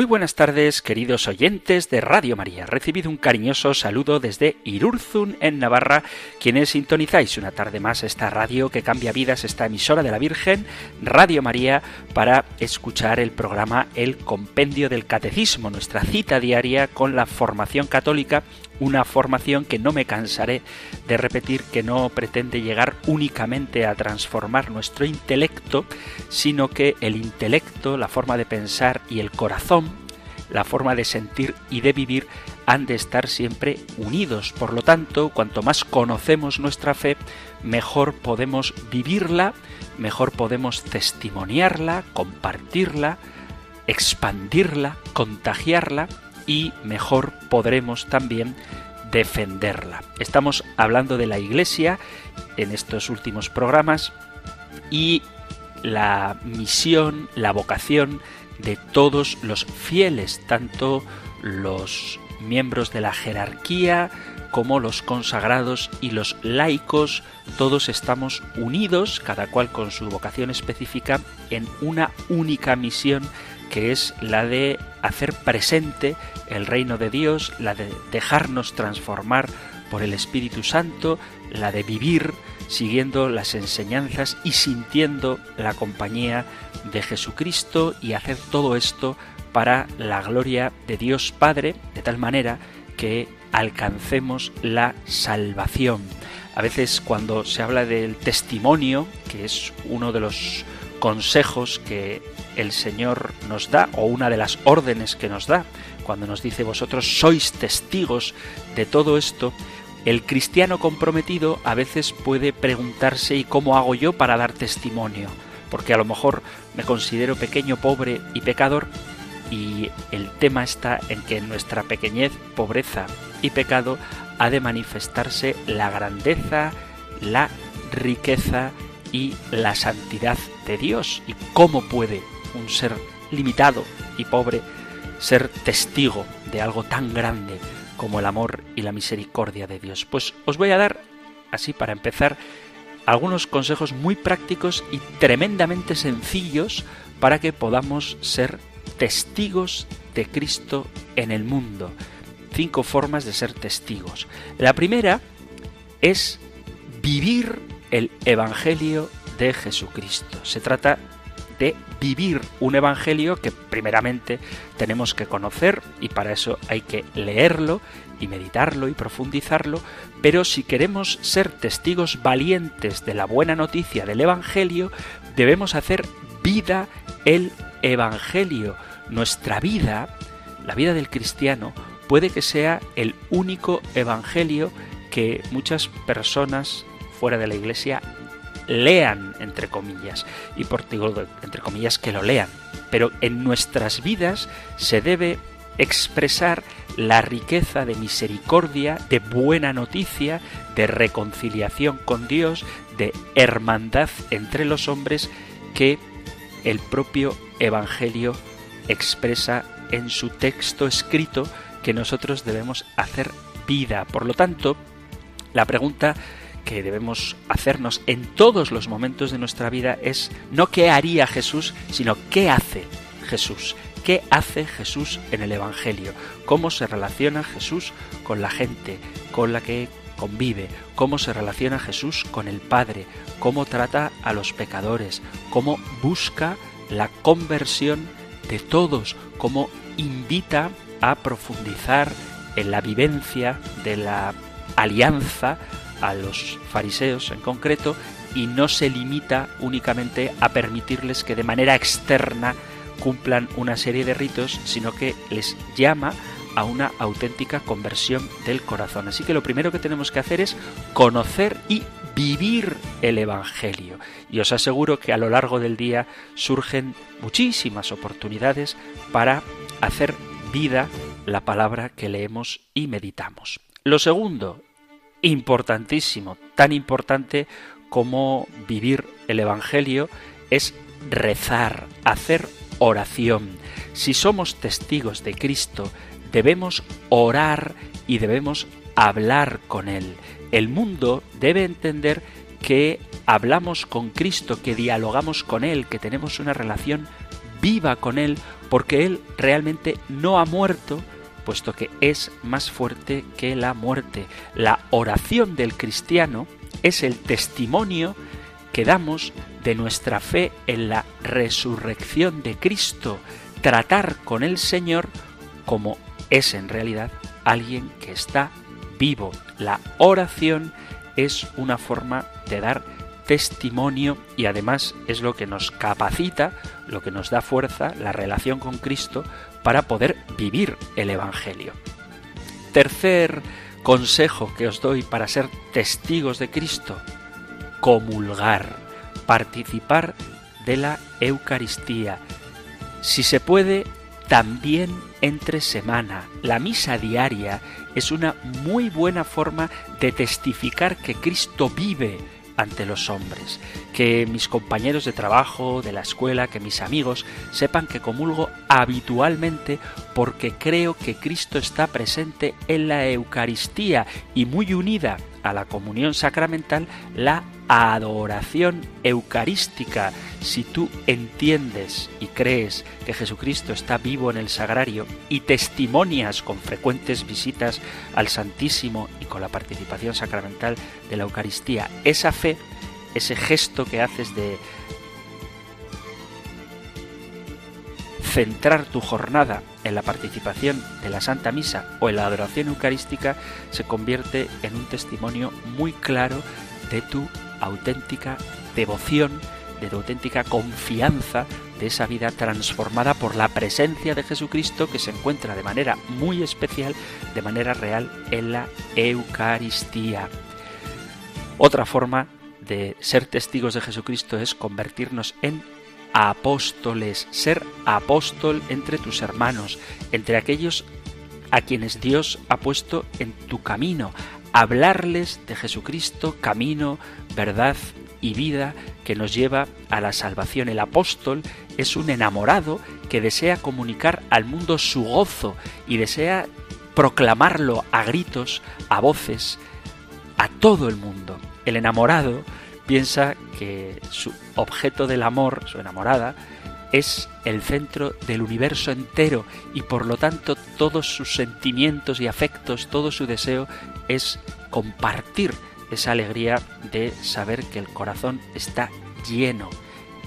Muy buenas tardes, queridos oyentes de Radio María. Recibido un cariñoso saludo desde Irurzun, en Navarra, quienes sintonizáis una tarde más esta radio que cambia vidas, esta emisora de la Virgen, Radio María, para escuchar el programa El Compendio del Catecismo, nuestra cita diaria con la formación católica una formación que no me cansaré de repetir que no pretende llegar únicamente a transformar nuestro intelecto, sino que el intelecto, la forma de pensar y el corazón, la forma de sentir y de vivir han de estar siempre unidos. Por lo tanto, cuanto más conocemos nuestra fe, mejor podemos vivirla, mejor podemos testimoniarla, compartirla, expandirla, contagiarla y mejor podremos también defenderla. Estamos hablando de la Iglesia en estos últimos programas y la misión, la vocación de todos los fieles, tanto los miembros de la jerarquía como los consagrados y los laicos, todos estamos unidos, cada cual con su vocación específica, en una única misión que es la de hacer presente el reino de Dios, la de dejarnos transformar por el Espíritu Santo, la de vivir siguiendo las enseñanzas y sintiendo la compañía de Jesucristo y hacer todo esto para la gloria de Dios Padre, de tal manera que alcancemos la salvación. A veces cuando se habla del testimonio, que es uno de los consejos que el Señor nos da, o una de las órdenes que nos da, cuando nos dice vosotros sois testigos de todo esto, el cristiano comprometido a veces puede preguntarse ¿y cómo hago yo para dar testimonio? Porque a lo mejor me considero pequeño, pobre y pecador y el tema está en que en nuestra pequeñez, pobreza y pecado ha de manifestarse la grandeza, la riqueza y la santidad de Dios. ¿Y cómo puede un ser limitado y pobre ser testigo de algo tan grande como el amor y la misericordia de Dios? Pues os voy a dar, así para empezar, algunos consejos muy prácticos y tremendamente sencillos para que podamos ser testigos de Cristo en el mundo. Cinco formas de ser testigos. La primera es vivir el Evangelio de Jesucristo. Se trata vivir un Evangelio que primeramente tenemos que conocer y para eso hay que leerlo y meditarlo y profundizarlo, pero si queremos ser testigos valientes de la buena noticia del Evangelio, debemos hacer vida el Evangelio, nuestra vida, la vida del cristiano, puede que sea el único evangelio que muchas personas fuera de la iglesia lean, entre comillas, y por digo, entre comillas, que lo lean. Pero en nuestras vidas se debe expresar la riqueza de misericordia, de buena noticia, de reconciliación con Dios, de hermandad entre los hombres que el propio Evangelio expresa en su texto escrito que nosotros debemos hacer vida. Por lo tanto, la pregunta que debemos hacernos en todos los momentos de nuestra vida es no qué haría Jesús, sino qué hace Jesús. ¿Qué hace Jesús en el Evangelio? ¿Cómo se relaciona Jesús con la gente con la que convive? ¿Cómo se relaciona Jesús con el Padre? ¿Cómo trata a los pecadores? ¿Cómo busca la conversión de todos, como invita a profundizar en la vivencia de la alianza a los fariseos en concreto y no se limita únicamente a permitirles que de manera externa cumplan una serie de ritos, sino que les llama a una auténtica conversión del corazón. Así que lo primero que tenemos que hacer es conocer y vivir el Evangelio. Y os aseguro que a lo largo del día surgen muchísimas oportunidades para hacer vida la palabra que leemos y meditamos. Lo segundo, importantísimo, tan importante como vivir el Evangelio es rezar, hacer oración. Si somos testigos de Cristo, debemos orar y debemos hablar con Él. El mundo debe entender que hablamos con Cristo, que dialogamos con Él, que tenemos una relación viva con Él, porque Él realmente no ha muerto, puesto que es más fuerte que la muerte. La oración del cristiano es el testimonio que damos de nuestra fe en la resurrección de Cristo, tratar con el Señor como es en realidad alguien que está vivo. La oración es una forma de dar testimonio y además es lo que nos capacita, lo que nos da fuerza, la relación con Cristo para poder vivir el Evangelio. Tercer consejo que os doy para ser testigos de Cristo, comulgar, participar de la Eucaristía. Si se puede, también entre semana. La misa diaria es una muy buena forma de testificar que Cristo vive ante los hombres, que mis compañeros de trabajo, de la escuela, que mis amigos sepan que comulgo habitualmente porque creo que Cristo está presente en la Eucaristía y muy unida a la comunión sacramental la adoración eucarística. Si tú entiendes y crees que Jesucristo está vivo en el sagrario y testimonias con frecuentes visitas al Santísimo y con la participación sacramental de la Eucaristía, esa fe, ese gesto que haces de centrar tu jornada en la participación de la Santa Misa o en la adoración eucarística se convierte en un testimonio muy claro de tu auténtica devoción, de auténtica confianza de esa vida transformada por la presencia de Jesucristo que se encuentra de manera muy especial, de manera real en la Eucaristía. Otra forma de ser testigos de Jesucristo es convertirnos en apóstoles, ser apóstol entre tus hermanos, entre aquellos a quienes Dios ha puesto en tu camino, hablarles de Jesucristo, camino, verdad y vida que nos lleva a la salvación. El apóstol es un enamorado que desea comunicar al mundo su gozo y desea proclamarlo a gritos, a voces, a todo el mundo. El enamorado piensa que su objeto del amor, su enamorada, es el centro del universo entero y por lo tanto todos sus sentimientos y afectos, todo su deseo es compartir esa alegría de saber que el corazón está lleno.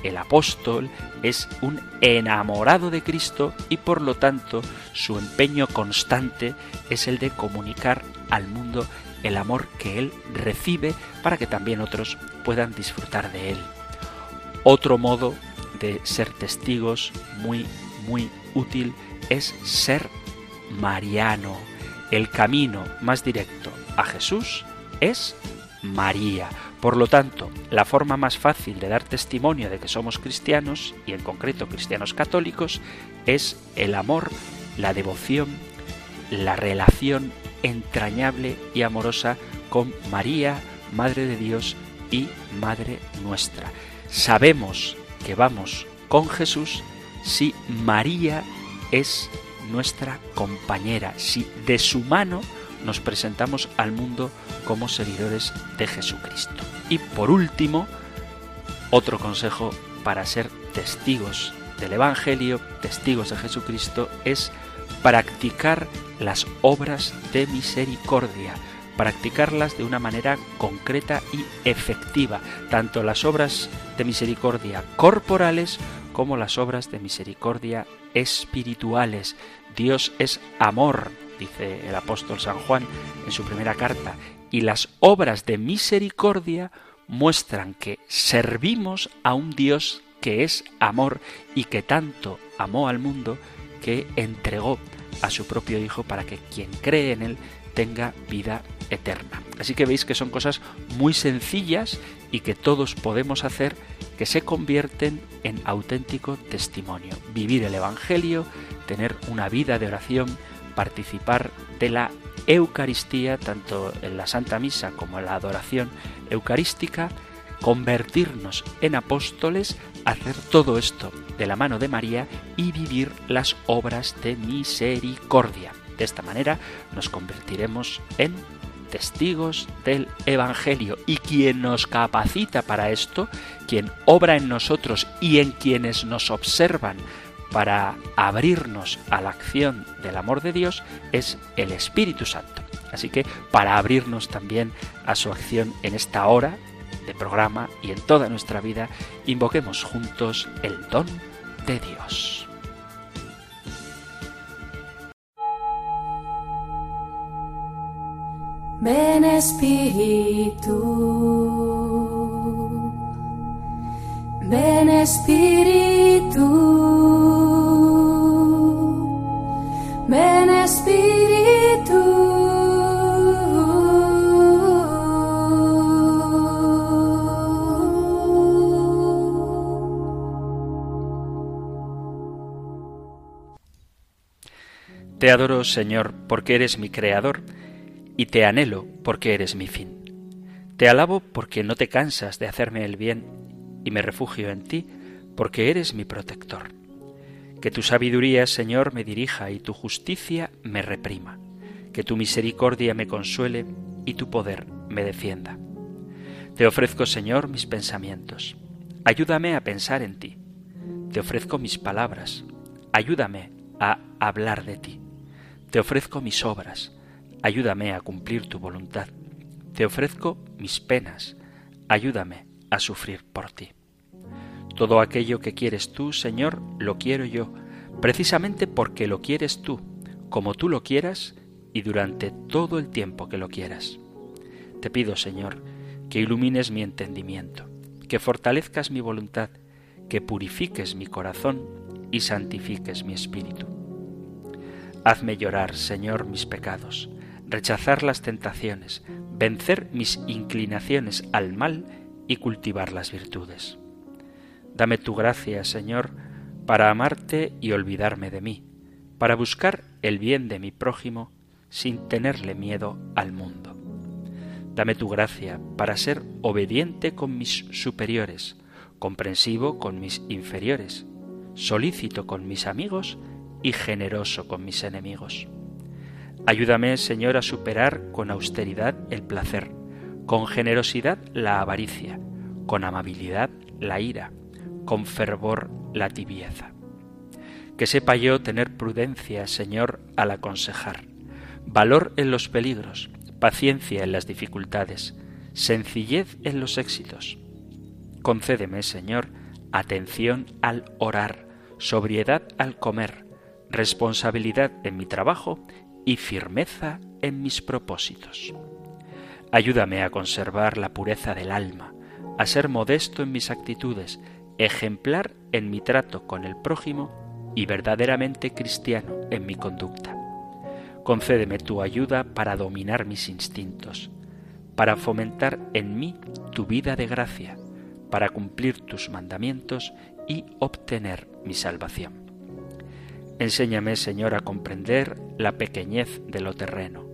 El apóstol es un enamorado de Cristo y por lo tanto su empeño constante es el de comunicar al mundo el amor que él recibe para que también otros puedan disfrutar de él. Otro modo de ser testigos muy, muy útil es ser mariano. El camino más directo a Jesús es María. Por lo tanto, la forma más fácil de dar testimonio de que somos cristianos, y en concreto cristianos católicos, es el amor, la devoción, la relación entrañable y amorosa con María, Madre de Dios y Madre nuestra. Sabemos que vamos con Jesús si María es nuestra compañera, si de su mano nos presentamos al mundo como seguidores de Jesucristo. Y por último, otro consejo para ser testigos del Evangelio, testigos de Jesucristo, es practicar las obras de misericordia, practicarlas de una manera concreta y efectiva, tanto las obras de misericordia corporales como las obras de misericordia espirituales. Dios es amor, dice el apóstol San Juan en su primera carta, y las obras de misericordia muestran que servimos a un Dios que es amor y que tanto amó al mundo que entregó a su propio Hijo para que quien cree en Él tenga vida eterna. Así que veis que son cosas muy sencillas y que todos podemos hacer que se convierten en auténtico testimonio. Vivir el Evangelio, tener una vida de oración, participar de la Eucaristía, tanto en la Santa Misa como en la adoración eucarística, convertirnos en apóstoles, hacer todo esto de la mano de María y vivir las obras de misericordia. De esta manera nos convertiremos en testigos del Evangelio y quien nos capacita para esto, quien obra en nosotros y en quienes nos observan para abrirnos a la acción del amor de Dios es el Espíritu Santo. Así que para abrirnos también a su acción en esta hora de programa y en toda nuestra vida, invoquemos juntos el don de Dios. Ven Espíritu, ven Espíritu, ven Espíritu. Te adoro, Señor, porque eres mi Creador y te anhelo porque eres mi fin. Te alabo porque no te cansas de hacerme el bien y me refugio en ti porque eres mi protector. Que tu sabiduría, Señor, me dirija y tu justicia me reprima. Que tu misericordia me consuele y tu poder me defienda. Te ofrezco, Señor, mis pensamientos. Ayúdame a pensar en ti. Te ofrezco mis palabras. Ayúdame a hablar de ti. Te ofrezco mis obras ayúdame a cumplir tu voluntad. Te ofrezco mis penas, ayúdame a sufrir por ti. Todo aquello que quieres tú, Señor, lo quiero yo, precisamente porque lo quieres tú, como tú lo quieras y durante todo el tiempo que lo quieras. Te pido, Señor, que ilumines mi entendimiento, que fortalezcas mi voluntad, que purifiques mi corazón y santifiques mi espíritu. Hazme llorar, Señor, mis pecados, rechazar las tentaciones, vencer mis inclinaciones al mal y cultivar las virtudes. Dame tu gracia, Señor, para amarte y olvidarme de mí, para buscar el bien de mi prójimo sin tenerle miedo al mundo. Dame tu gracia para ser obediente con mis superiores, comprensivo con mis inferiores, solícito con mis amigos y generoso con mis enemigos. Ayúdame, Señor, a superar con austeridad el placer, con generosidad la avaricia, con amabilidad la ira, con fervor la tibieza. Que sepa yo tener prudencia, Señor, al aconsejar, valor en los peligros, paciencia en las dificultades, sencillez en los éxitos. Concédeme, Señor, atención al orar, sobriedad al comer, responsabilidad en mi trabajo y firmeza en mis propósitos. Ayúdame a conservar la pureza del alma, a ser modesto en mis actitudes, ejemplar en mi trato con el prójimo y verdaderamente cristiano en mi conducta. Concédeme tu ayuda para dominar mis instintos, para fomentar en mí tu vida de gracia, para cumplir tus mandamientos y obtener mi salvación. Enséñame, Señor, a comprender la pequeñez de lo terreno,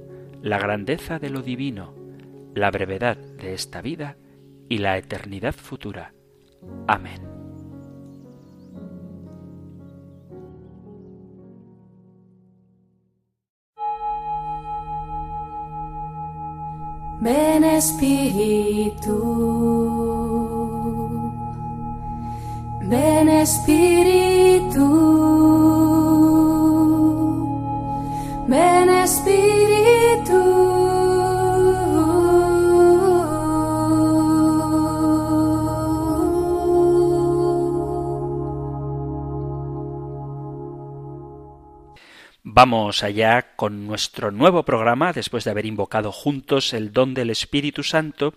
la grandeza de lo divino, la brevedad de esta vida y la eternidad futura. Amén. Ven Espíritu, ven Espíritu. Vamos allá con nuestro nuevo programa después de haber invocado juntos el don del Espíritu Santo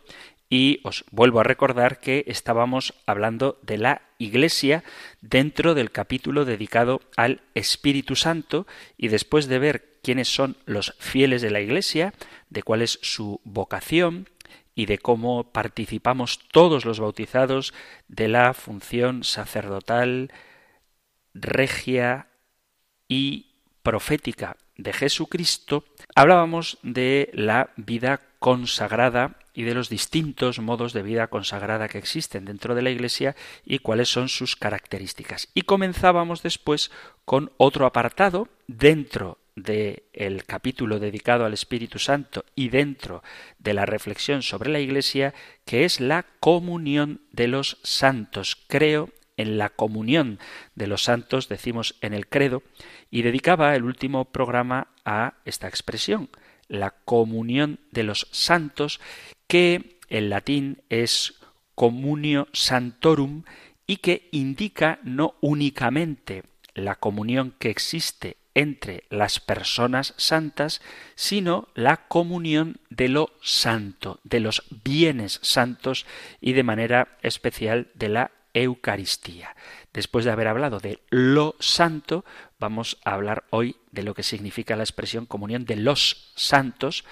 y os vuelvo a recordar que estábamos hablando de la Iglesia dentro del capítulo dedicado al Espíritu Santo y después de ver quiénes son los fieles de la Iglesia, de cuál es su vocación y de cómo participamos todos los bautizados de la función sacerdotal, regia y profética de Jesucristo, hablábamos de la vida consagrada y de los distintos modos de vida consagrada que existen dentro de la Iglesia y cuáles son sus características. Y comenzábamos después con otro apartado dentro del el capítulo dedicado al Espíritu Santo y dentro de la reflexión sobre la Iglesia, que es la comunión de los santos. Creo en la comunión de los santos, decimos en el credo, y dedicaba el último programa a esta expresión, la comunión de los santos, que en latín es comunio santorum y que indica no únicamente la comunión que existe entre las personas santas, sino la comunión de lo santo, de los bienes santos y de manera especial de la Eucaristía. Después de haber hablado de lo santo, vamos a hablar hoy de lo que significa la expresión comunión de los santos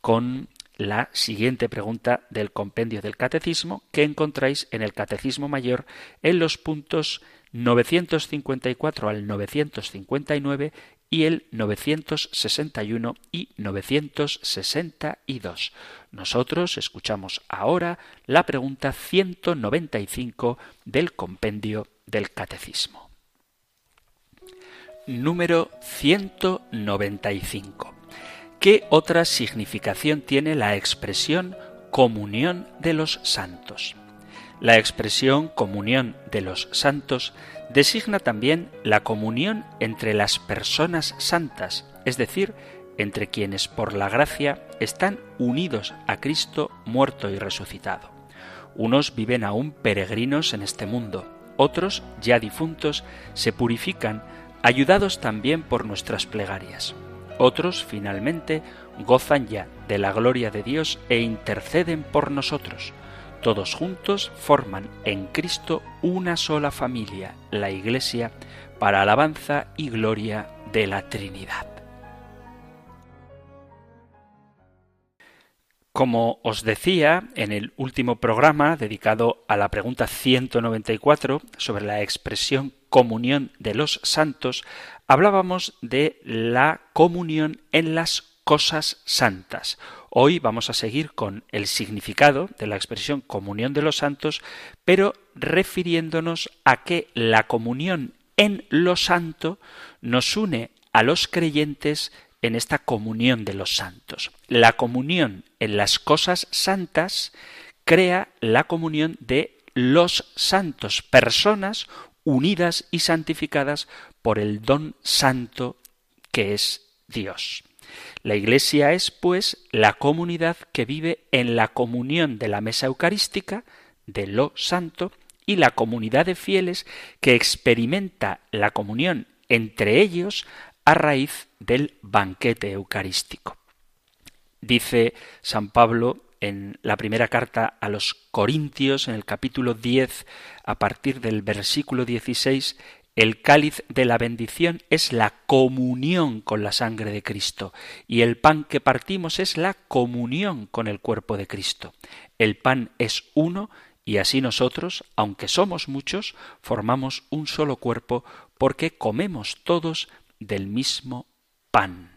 con la siguiente pregunta del compendio del catecismo que encontráis en el catecismo mayor en los puntos 954 al 959 y el 961 y 962. Nosotros escuchamos ahora la pregunta 195 del compendio del Catecismo. Número 195. ¿Qué otra significación tiene la expresión comunión de los santos? La expresión comunión de los santos designa también la comunión entre las personas santas, es decir, entre quienes por la gracia están unidos a Cristo muerto y resucitado. Unos viven aún peregrinos en este mundo, otros, ya difuntos, se purifican, ayudados también por nuestras plegarias. Otros, finalmente, gozan ya de la gloria de Dios e interceden por nosotros. Todos juntos forman en Cristo una sola familia, la Iglesia, para alabanza y gloria de la Trinidad. Como os decía en el último programa dedicado a la pregunta 194 sobre la expresión comunión de los santos, hablábamos de la comunión en las cosas santas. Hoy vamos a seguir con el significado de la expresión comunión de los santos, pero refiriéndonos a que la comunión en lo santo nos une a los creyentes en esta comunión de los santos. La comunión en las cosas santas crea la comunión de los santos, personas unidas y santificadas por el don santo que es Dios. La Iglesia es, pues, la comunidad que vive en la comunión de la mesa eucarística, de lo santo, y la comunidad de fieles que experimenta la comunión entre ellos a raíz del banquete eucarístico. Dice San Pablo en la primera carta a los Corintios, en el capítulo 10, a partir del versículo 16, el cáliz de la bendición es la comunión con la sangre de Cristo y el pan que partimos es la comunión con el cuerpo de Cristo. El pan es uno y así nosotros, aunque somos muchos, formamos un solo cuerpo porque comemos todos del mismo pan.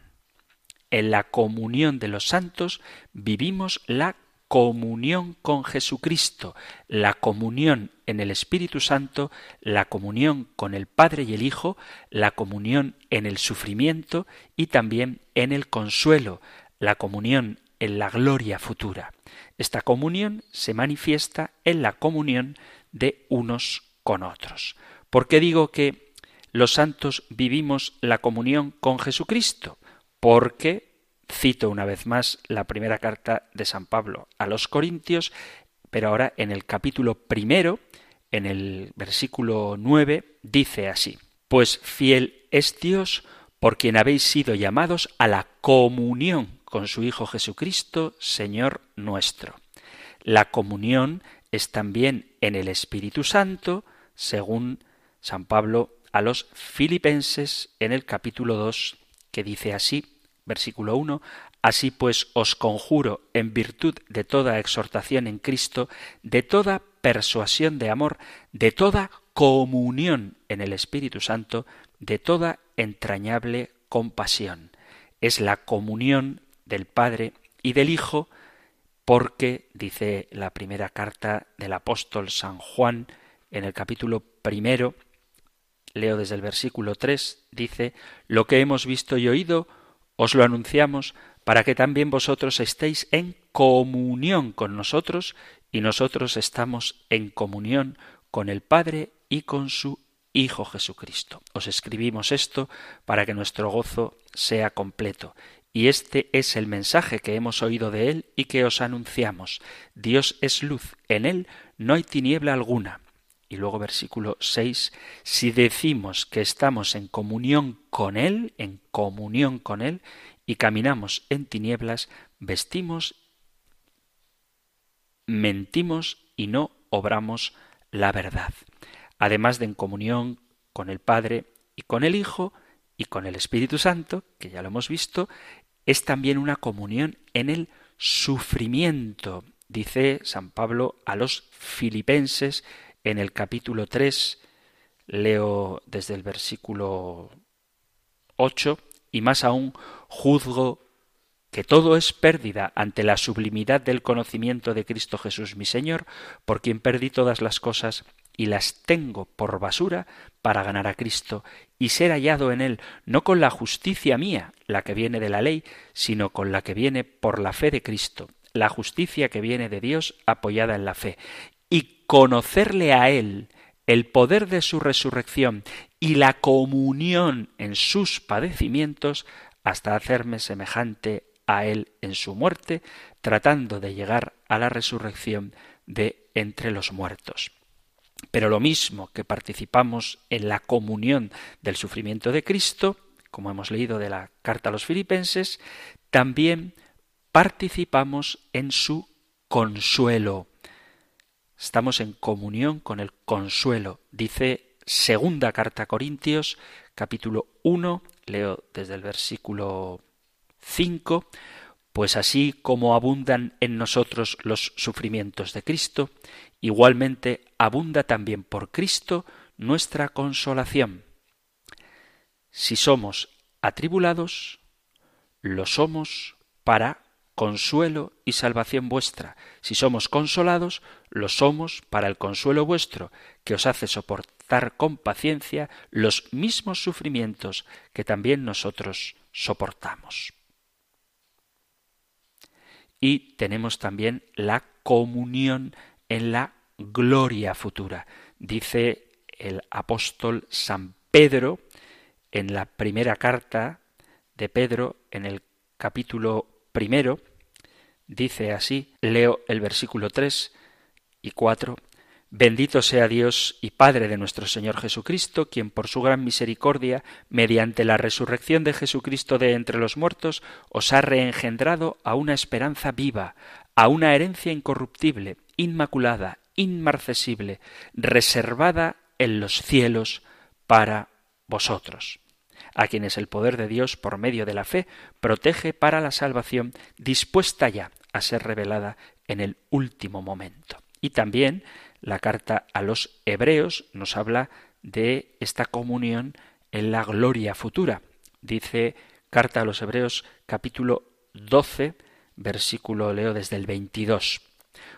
En la comunión de los santos vivimos la comunión con Jesucristo, la comunión en el Espíritu Santo, la comunión con el Padre y el Hijo, la comunión en el sufrimiento y también en el consuelo, la comunión en la gloria futura. Esta comunión se manifiesta en la comunión de unos con otros. ¿Por qué digo que los santos vivimos la comunión con Jesucristo? Porque Cito una vez más la primera carta de San Pablo a los Corintios, pero ahora en el capítulo primero, en el versículo nueve, dice así, Pues fiel es Dios por quien habéis sido llamados a la comunión con su Hijo Jesucristo, Señor nuestro. La comunión es también en el Espíritu Santo, según San Pablo a los filipenses en el capítulo 2, que dice así, Versículo 1. Así pues os conjuro, en virtud de toda exhortación en Cristo, de toda persuasión de amor, de toda comunión en el Espíritu Santo, de toda entrañable compasión. es la comunión del Padre y del Hijo, porque, dice la primera carta del apóstol San Juan, en el capítulo primero, leo desde el versículo 3, dice, Lo que hemos visto y oído, os lo anunciamos, para que también vosotros estéis en comunión con nosotros, y nosotros estamos en comunión con el Padre y con su Hijo Jesucristo. Os escribimos esto para que nuestro gozo sea completo. Y este es el mensaje que hemos oído de Él y que os anunciamos. Dios es luz, en Él no hay tiniebla alguna. Y luego versículo 6, si decimos que estamos en comunión con Él, en comunión con Él, y caminamos en tinieblas, vestimos, mentimos y no obramos la verdad. Además de en comunión con el Padre y con el Hijo y con el Espíritu Santo, que ya lo hemos visto, es también una comunión en el sufrimiento, dice San Pablo a los filipenses en el capítulo 3, leo desde el versículo 8, y más aún juzgo que todo es pérdida ante la sublimidad del conocimiento de Cristo Jesús mi Señor, por quien perdí todas las cosas y las tengo por basura para ganar a Cristo y ser hallado en Él, no con la justicia mía, la que viene de la ley, sino con la que viene por la fe de Cristo, la justicia que viene de Dios apoyada en la fe, y conocerle a Él, el poder de su resurrección y la comunión en sus padecimientos, hasta hacerme semejante a Él en su muerte, tratando de llegar a la resurrección de entre los muertos. Pero lo mismo que participamos en la comunión del sufrimiento de Cristo, como hemos leído de la carta a los filipenses, también participamos en su consuelo. Estamos en comunión con el consuelo. Dice segunda carta a Corintios, capítulo 1, leo desde el versículo 5, pues así como abundan en nosotros los sufrimientos de Cristo, igualmente abunda también por Cristo nuestra consolación. Si somos atribulados, lo somos para consuelo y salvación vuestra. Si somos consolados, lo somos para el consuelo vuestro, que os hace soportar con paciencia los mismos sufrimientos que también nosotros soportamos. Y tenemos también la comunión en la gloria futura. Dice el apóstol San Pedro en la primera carta de Pedro, en el capítulo primero, dice así, leo el versículo 3 y 4, Bendito sea Dios y Padre de nuestro Señor Jesucristo, quien por su gran misericordia, mediante la resurrección de Jesucristo de entre los muertos, os ha reengendrado a una esperanza viva, a una herencia incorruptible, inmaculada, inmarcesible, reservada en los cielos para vosotros a quienes el poder de Dios por medio de la fe protege para la salvación dispuesta ya a ser revelada en el último momento. Y también la carta a los hebreos nos habla de esta comunión en la gloria futura. Dice carta a los hebreos capítulo 12, versículo leo desde el 22.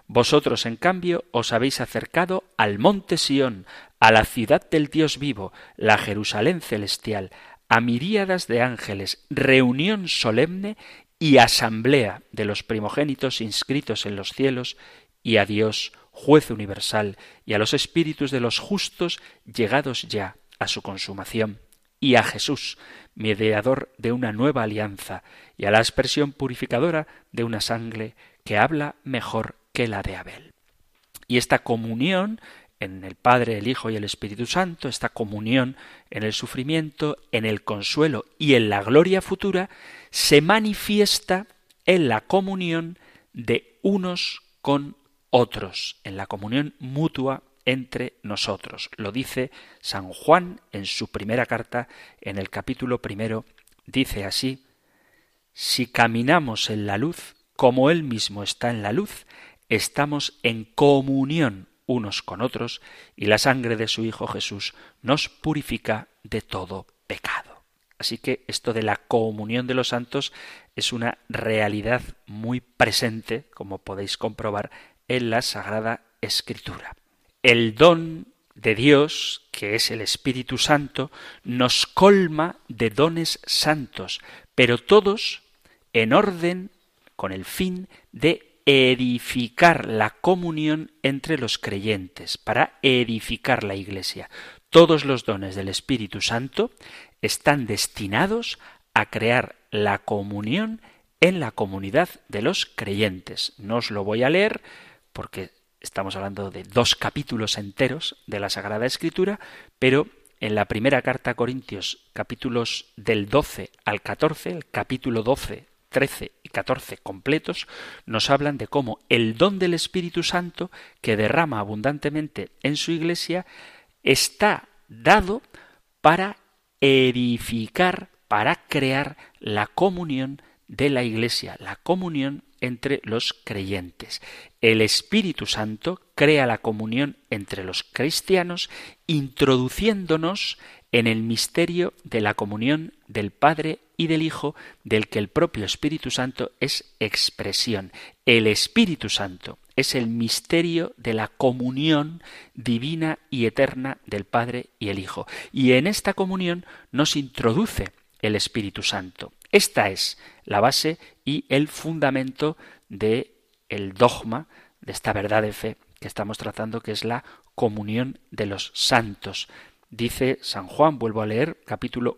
Vosotros, en cambio, os habéis acercado al monte Sión, a la ciudad del Dios vivo, la Jerusalén celestial, a miríadas de ángeles, reunión solemne y asamblea de los primogénitos inscritos en los cielos, y a Dios, juez universal, y a los espíritus de los justos llegados ya a su consumación, y a Jesús, mediador de una nueva alianza, y a la expresión purificadora de una sangre que habla mejor que la de Abel. Y esta comunión en el Padre, el Hijo y el Espíritu Santo, esta comunión en el sufrimiento, en el consuelo y en la gloria futura, se manifiesta en la comunión de unos con otros, en la comunión mutua entre nosotros. Lo dice San Juan en su primera carta, en el capítulo primero, dice así, si caminamos en la luz, como Él mismo está en la luz, estamos en comunión unos con otros, y la sangre de su Hijo Jesús nos purifica de todo pecado. Así que esto de la comunión de los santos es una realidad muy presente, como podéis comprobar, en la Sagrada Escritura. El don de Dios, que es el Espíritu Santo, nos colma de dones santos, pero todos en orden con el fin de edificar la comunión entre los creyentes, para edificar la Iglesia. Todos los dones del Espíritu Santo están destinados a crear la comunión en la comunidad de los creyentes. No os lo voy a leer porque estamos hablando de dos capítulos enteros de la Sagrada Escritura, pero en la primera carta a Corintios, capítulos del 12 al 14, el capítulo 12, 13 y 14 completos, nos hablan de cómo el don del Espíritu Santo, que derrama abundantemente en su iglesia, está dado para edificar, para crear la comunión de la Iglesia, la comunión entre los creyentes. El Espíritu Santo crea la comunión entre los cristianos, introduciéndonos en el misterio de la comunión del Padre y del Hijo, del que el propio Espíritu Santo es expresión. El Espíritu Santo es el misterio de la comunión divina y eterna del Padre y el Hijo. Y en esta comunión nos introduce el Espíritu Santo. Esta es la base y el fundamento de el dogma de esta verdad de fe que estamos tratando, que es la comunión de los santos. Dice San Juan, vuelvo a leer, capítulo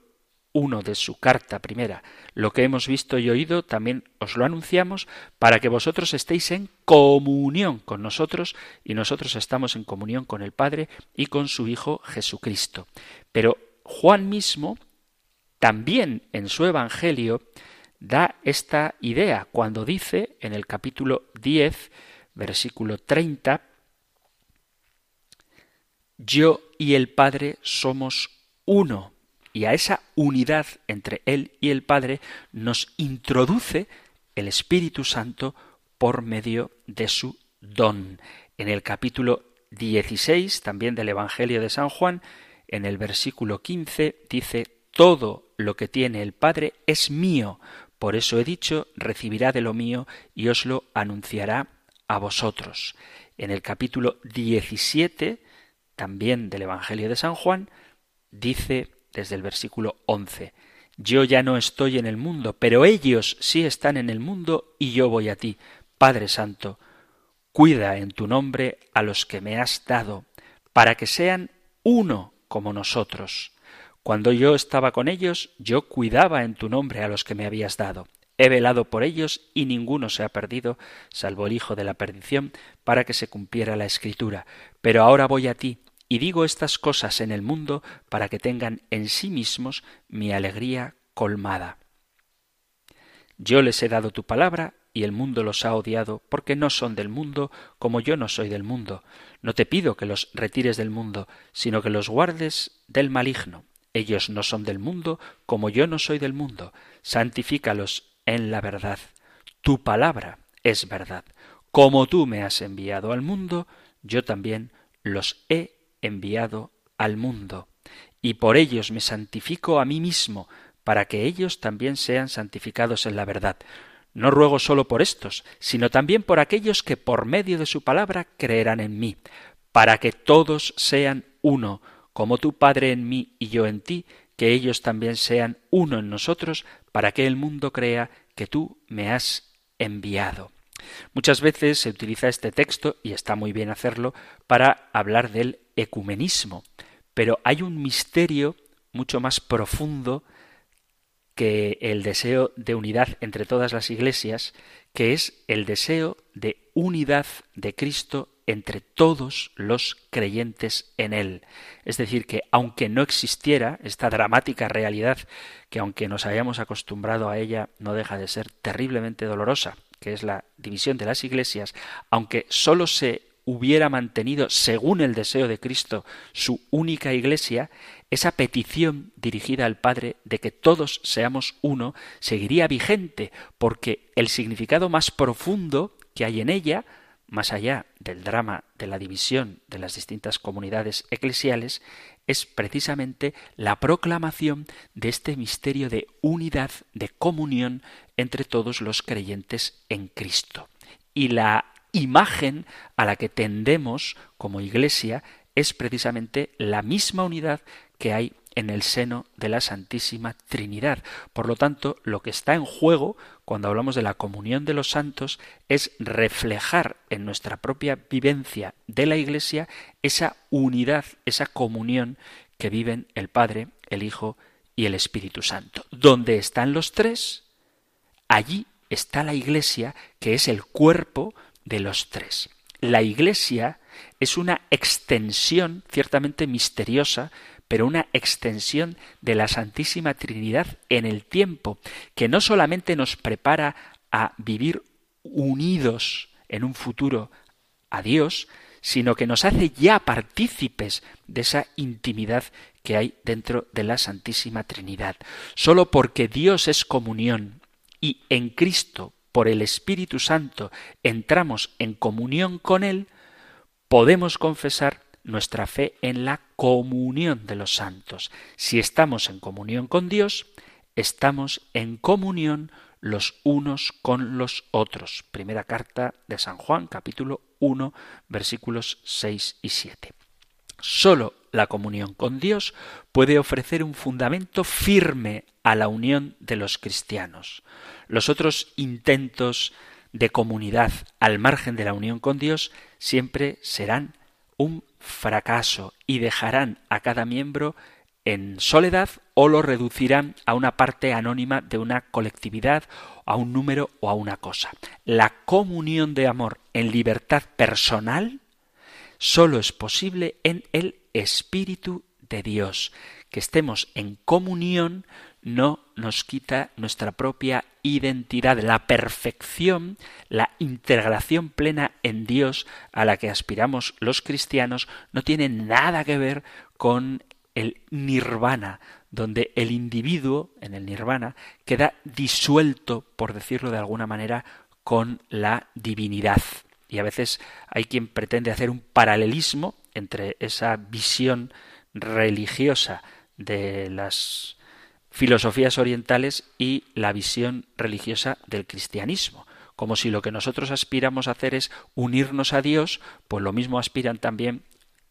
1 de su carta primera, lo que hemos visto y oído también os lo anunciamos para que vosotros estéis en comunión con nosotros y nosotros estamos en comunión con el Padre y con su Hijo Jesucristo. Pero Juan mismo también en su Evangelio da esta idea cuando dice en el capítulo 10, versículo 30, yo y el Padre somos uno y a esa unidad entre Él y el Padre nos introduce el Espíritu Santo por medio de su don. En el capítulo 16 también del Evangelio de San Juan, en el versículo 15 dice, Todo lo que tiene el Padre es mío, por eso he dicho, recibirá de lo mío y os lo anunciará a vosotros. En el capítulo 17, también del Evangelio de San Juan, dice desde el versículo 11. Yo ya no estoy en el mundo, pero ellos sí están en el mundo y yo voy a ti. Padre Santo, cuida en tu nombre a los que me has dado, para que sean uno como nosotros. Cuando yo estaba con ellos, yo cuidaba en tu nombre a los que me habías dado. He velado por ellos y ninguno se ha perdido, salvo el Hijo de la perdición, para que se cumpliera la Escritura. Pero ahora voy a ti, y digo estas cosas en el mundo para que tengan en sí mismos mi alegría colmada. Yo les he dado tu palabra, y el mundo los ha odiado, porque no son del mundo, como yo no soy del mundo. No te pido que los retires del mundo, sino que los guardes del maligno. Ellos no son del mundo, como yo no soy del mundo. Santifícalos en la verdad. Tu palabra es verdad. Como tú me has enviado al mundo, yo también los he enviado al mundo, y por ellos me santifico a mí mismo, para que ellos también sean santificados en la verdad. No ruego solo por estos, sino también por aquellos que por medio de su palabra creerán en mí, para que todos sean uno, como tu Padre en mí y yo en ti, que ellos también sean uno en nosotros, para que el mundo crea que tú me has enviado. Muchas veces se utiliza este texto, y está muy bien hacerlo, para hablar del ecumenismo, pero hay un misterio mucho más profundo que el deseo de unidad entre todas las iglesias, que es el deseo de unidad de Cristo entre todos los creyentes en Él. Es decir, que aunque no existiera esta dramática realidad, que aunque nos hayamos acostumbrado a ella, no deja de ser terriblemente dolorosa, que es la división de las iglesias, aunque sólo se hubiera mantenido, según el deseo de Cristo, su única iglesia, esa petición dirigida al Padre de que todos seamos uno seguiría vigente, porque el significado más profundo que hay en ella, más allá del drama de la división de las distintas comunidades eclesiales, es precisamente la proclamación de este misterio de unidad, de comunión entre todos los creyentes en Cristo. Y la imagen a la que tendemos como Iglesia es precisamente la misma unidad que hay en el seno de la Santísima Trinidad. Por lo tanto, lo que está en juego cuando hablamos de la comunión de los santos es reflejar en nuestra propia vivencia de la Iglesia esa unidad, esa comunión que viven el Padre, el Hijo y el Espíritu Santo. Donde están los tres, allí está la Iglesia, que es el cuerpo de los tres. La Iglesia es una extensión ciertamente misteriosa pero una extensión de la Santísima Trinidad en el tiempo, que no solamente nos prepara a vivir unidos en un futuro a Dios, sino que nos hace ya partícipes de esa intimidad que hay dentro de la Santísima Trinidad. Solo porque Dios es comunión y en Cristo, por el Espíritu Santo, entramos en comunión con Él, podemos confesar nuestra fe en la comunión de los santos. Si estamos en comunión con Dios, estamos en comunión los unos con los otros. Primera carta de San Juan, capítulo 1, versículos 6 y 7. Solo la comunión con Dios puede ofrecer un fundamento firme a la unión de los cristianos. Los otros intentos de comunidad al margen de la unión con Dios siempre serán un fracaso y dejarán a cada miembro en soledad o lo reducirán a una parte anónima de una colectividad, a un número o a una cosa. La comunión de amor en libertad personal solo es posible en el Espíritu de Dios. Que estemos en comunión no nos quita nuestra propia identidad, la perfección, la integración plena en Dios a la que aspiramos los cristianos no tiene nada que ver con el nirvana, donde el individuo en el nirvana queda disuelto, por decirlo de alguna manera, con la divinidad. Y a veces hay quien pretende hacer un paralelismo entre esa visión religiosa de las filosofías orientales y la visión religiosa del cristianismo. Como si lo que nosotros aspiramos a hacer es unirnos a Dios, pues lo mismo aspiran también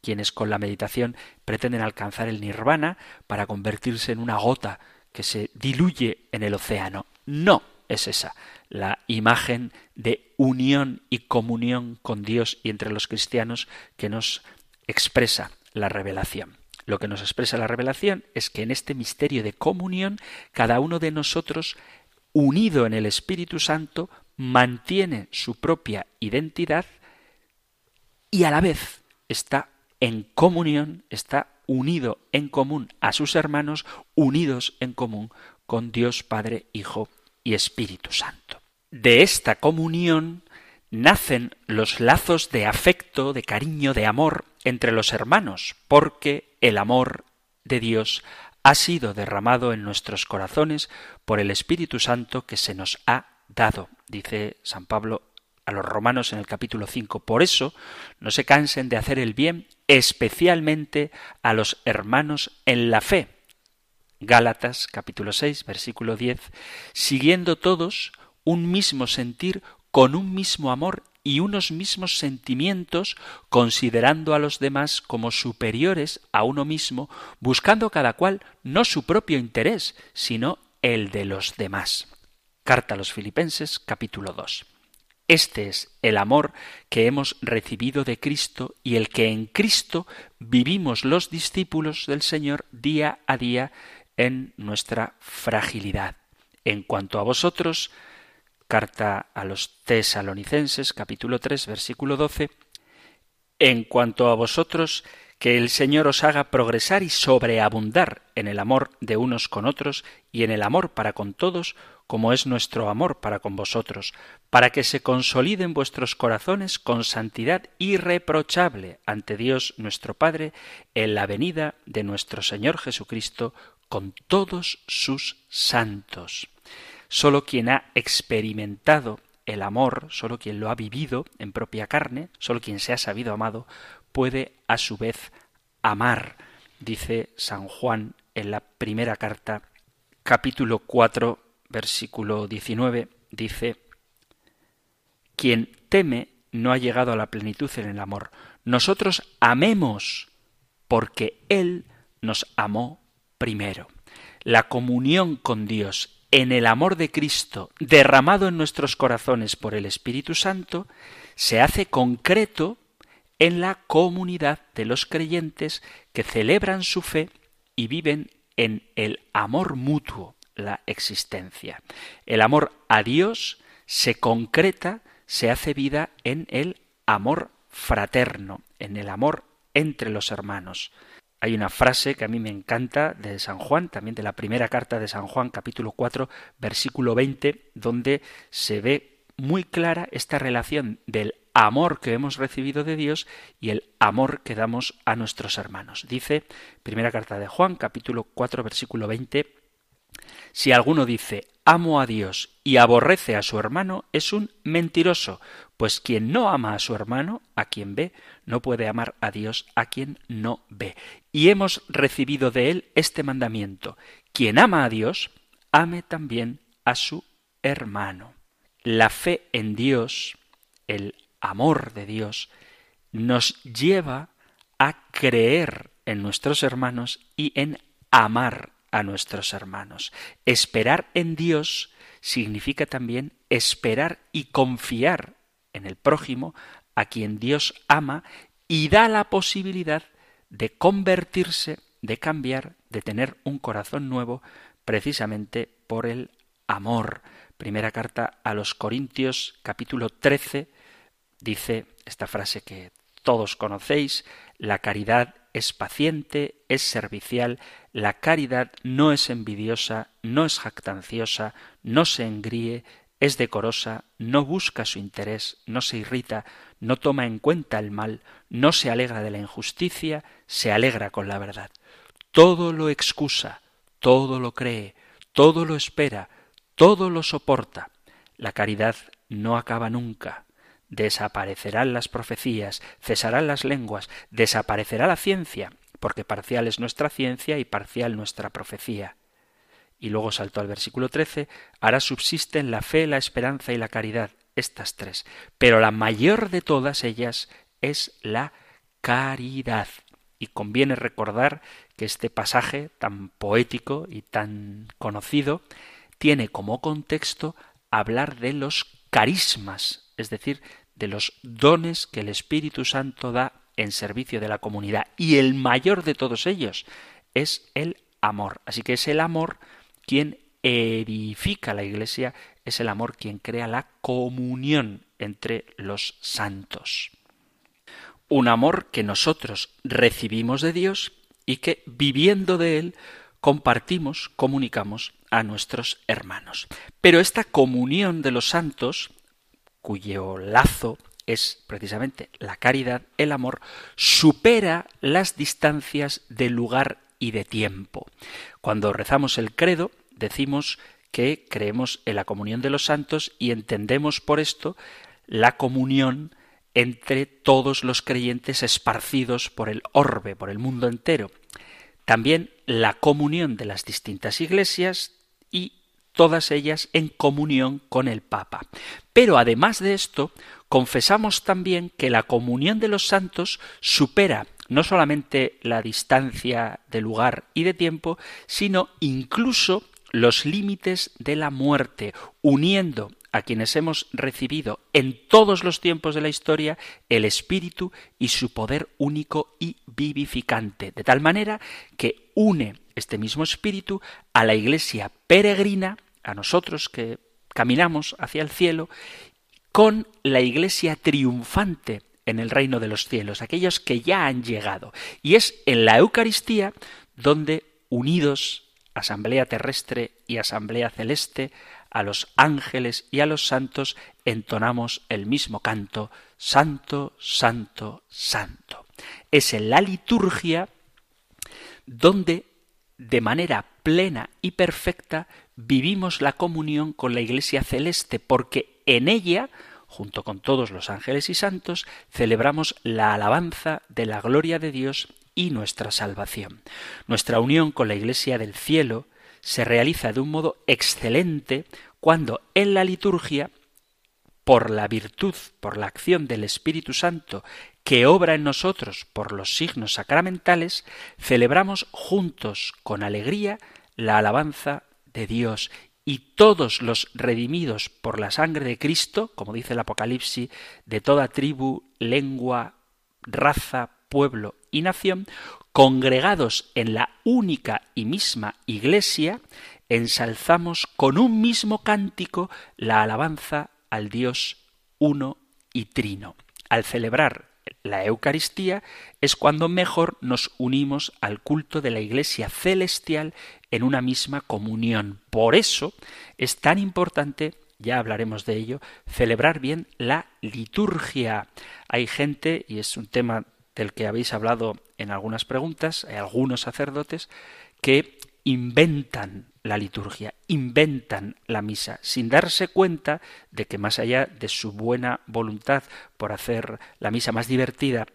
quienes con la meditación pretenden alcanzar el nirvana para convertirse en una gota que se diluye en el océano. No es esa la imagen de unión y comunión con Dios y entre los cristianos que nos expresa la revelación. Lo que nos expresa la revelación es que en este misterio de comunión, cada uno de nosotros, unido en el Espíritu Santo, mantiene su propia identidad y a la vez está en comunión, está unido en común a sus hermanos, unidos en común con Dios Padre, Hijo y Espíritu Santo. De esta comunión nacen los lazos de afecto, de cariño, de amor entre los hermanos, porque el amor de Dios ha sido derramado en nuestros corazones por el Espíritu Santo que se nos ha dado, dice San Pablo a los romanos en el capítulo 5. Por eso, no se cansen de hacer el bien, especialmente a los hermanos en la fe. Gálatas capítulo 6, versículo 10, siguiendo todos un mismo sentir con un mismo amor y unos mismos sentimientos, considerando a los demás como superiores a uno mismo, buscando cada cual no su propio interés, sino el de los demás. Carta a los Filipenses capítulo 2. Este es el amor que hemos recibido de Cristo y el que en Cristo vivimos los discípulos del Señor día a día en nuestra fragilidad. En cuanto a vosotros, Carta a los tesalonicenses, capítulo 3, versículo 12. En cuanto a vosotros, que el Señor os haga progresar y sobreabundar en el amor de unos con otros y en el amor para con todos, como es nuestro amor para con vosotros, para que se consoliden vuestros corazones con santidad irreprochable ante Dios nuestro Padre en la venida de nuestro Señor Jesucristo con todos sus santos. Solo quien ha experimentado el amor, solo quien lo ha vivido en propia carne, solo quien se ha sabido amado, puede a su vez amar, dice San Juan en la primera carta, capítulo 4, versículo 19, dice, quien teme no ha llegado a la plenitud en el amor. Nosotros amemos porque Él nos amó primero. La comunión con Dios en el amor de Cristo derramado en nuestros corazones por el Espíritu Santo se hace concreto en la comunidad de los creyentes que celebran su fe y viven en el amor mutuo la existencia. El amor a Dios se concreta, se hace vida en el amor fraterno, en el amor entre los hermanos. Hay una frase que a mí me encanta de San Juan, también de la primera carta de San Juan, capítulo 4, versículo 20, donde se ve muy clara esta relación del amor que hemos recibido de Dios y el amor que damos a nuestros hermanos. Dice, primera carta de Juan, capítulo 4, versículo 20, si alguno dice amo a Dios y aborrece a su hermano, es un mentiroso, pues quien no ama a su hermano, a quien ve, no puede amar a Dios a quien no ve. Y hemos recibido de él este mandamiento. Quien ama a Dios, ame también a su hermano. La fe en Dios, el amor de Dios, nos lleva a creer en nuestros hermanos y en amar a nuestros hermanos. Esperar en Dios significa también esperar y confiar en el prójimo a quien Dios ama y da la posibilidad de convertirse, de cambiar, de tener un corazón nuevo, precisamente por el amor. Primera carta a los Corintios, capítulo 13, dice esta frase que todos conocéis, la caridad es paciente, es servicial, la caridad no es envidiosa, no es jactanciosa, no se engríe, es decorosa, no busca su interés, no se irrita, no toma en cuenta el mal, no se alegra de la injusticia, se alegra con la verdad. Todo lo excusa, todo lo cree, todo lo espera, todo lo soporta. La caridad no acaba nunca desaparecerán las profecías, cesarán las lenguas, desaparecerá la ciencia, porque parcial es nuestra ciencia y parcial nuestra profecía. Y luego saltó al versículo 13, ahora subsisten la fe, la esperanza y la caridad, estas tres, pero la mayor de todas ellas es la caridad. Y conviene recordar que este pasaje tan poético y tan conocido tiene como contexto hablar de los carismas, es decir, de los dones que el Espíritu Santo da en servicio de la comunidad. Y el mayor de todos ellos es el amor. Así que es el amor quien edifica la Iglesia, es el amor quien crea la comunión entre los santos. Un amor que nosotros recibimos de Dios y que viviendo de él compartimos, comunicamos a nuestros hermanos. Pero esta comunión de los santos cuyo lazo es precisamente la caridad, el amor, supera las distancias de lugar y de tiempo. Cuando rezamos el credo, decimos que creemos en la comunión de los santos y entendemos por esto la comunión entre todos los creyentes esparcidos por el orbe, por el mundo entero. También la comunión de las distintas iglesias y todas ellas en comunión con el Papa. Pero además de esto, confesamos también que la comunión de los santos supera no solamente la distancia de lugar y de tiempo, sino incluso los límites de la muerte, uniendo a quienes hemos recibido en todos los tiempos de la historia el Espíritu y su poder único y vivificante, de tal manera que une este mismo espíritu a la iglesia peregrina, a nosotros que caminamos hacia el cielo, con la iglesia triunfante en el reino de los cielos, aquellos que ya han llegado. Y es en la Eucaristía donde, unidos, asamblea terrestre y asamblea celeste, a los ángeles y a los santos, entonamos el mismo canto, Santo, Santo, Santo. Es en la liturgia donde de manera plena y perfecta vivimos la comunión con la Iglesia celeste, porque en ella, junto con todos los ángeles y santos, celebramos la alabanza de la gloria de Dios y nuestra salvación. Nuestra unión con la Iglesia del cielo se realiza de un modo excelente cuando en la liturgia, por la virtud, por la acción del Espíritu Santo que obra en nosotros por los signos sacramentales, celebramos juntos con alegría la alabanza de Dios y todos los redimidos por la sangre de Cristo, como dice el Apocalipsis, de toda tribu, lengua, raza, pueblo y nación, congregados en la única y misma Iglesia, ensalzamos con un mismo cántico la alabanza al Dios uno y trino. Al celebrar la Eucaristía es cuando mejor nos unimos al culto de la Iglesia celestial en una misma comunión. Por eso es tan importante, ya hablaremos de ello, celebrar bien la liturgia. Hay gente, y es un tema del que habéis hablado en algunas preguntas, hay algunos sacerdotes que inventan la liturgia, inventan la misa, sin darse cuenta de que más allá de su buena voluntad por hacer la misa más divertida,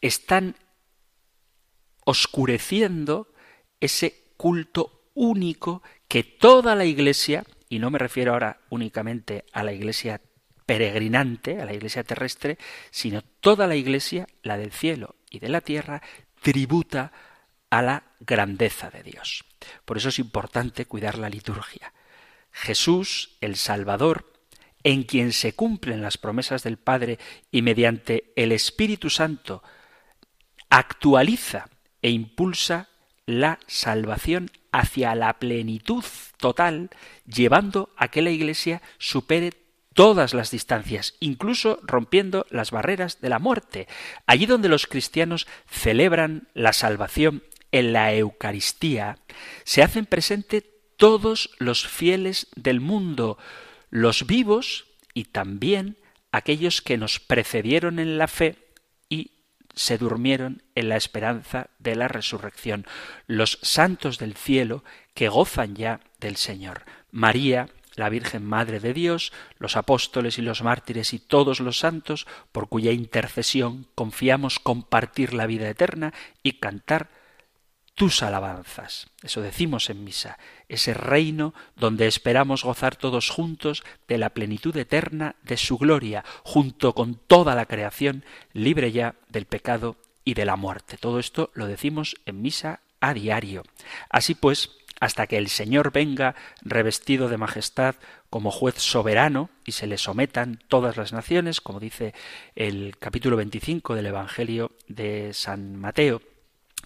están oscureciendo ese culto único que toda la Iglesia, y no me refiero ahora únicamente a la Iglesia peregrinante, a la Iglesia terrestre, sino toda la Iglesia, la del cielo y de la tierra, tributa a la grandeza de Dios. Por eso es importante cuidar la liturgia. Jesús, el Salvador, en quien se cumplen las promesas del Padre y mediante el Espíritu Santo actualiza e impulsa la salvación hacia la plenitud total, llevando a que la Iglesia supere todas las distancias, incluso rompiendo las barreras de la muerte. Allí donde los cristianos celebran la salvación en la Eucaristía, se hacen presente todos los fieles del mundo, los vivos y también aquellos que nos precedieron en la fe y se durmieron en la esperanza de la resurrección, los santos del cielo que gozan ya del Señor. María, la Virgen Madre de Dios, los apóstoles y los mártires y todos los santos, por cuya intercesión confiamos compartir la vida eterna y cantar tus alabanzas. Eso decimos en misa, ese reino donde esperamos gozar todos juntos de la plenitud eterna de su gloria, junto con toda la creación, libre ya del pecado y de la muerte. Todo esto lo decimos en misa a diario. Así pues, hasta que el Señor venga revestido de majestad como juez soberano y se le sometan todas las naciones, como dice el capítulo 25 del Evangelio de San Mateo,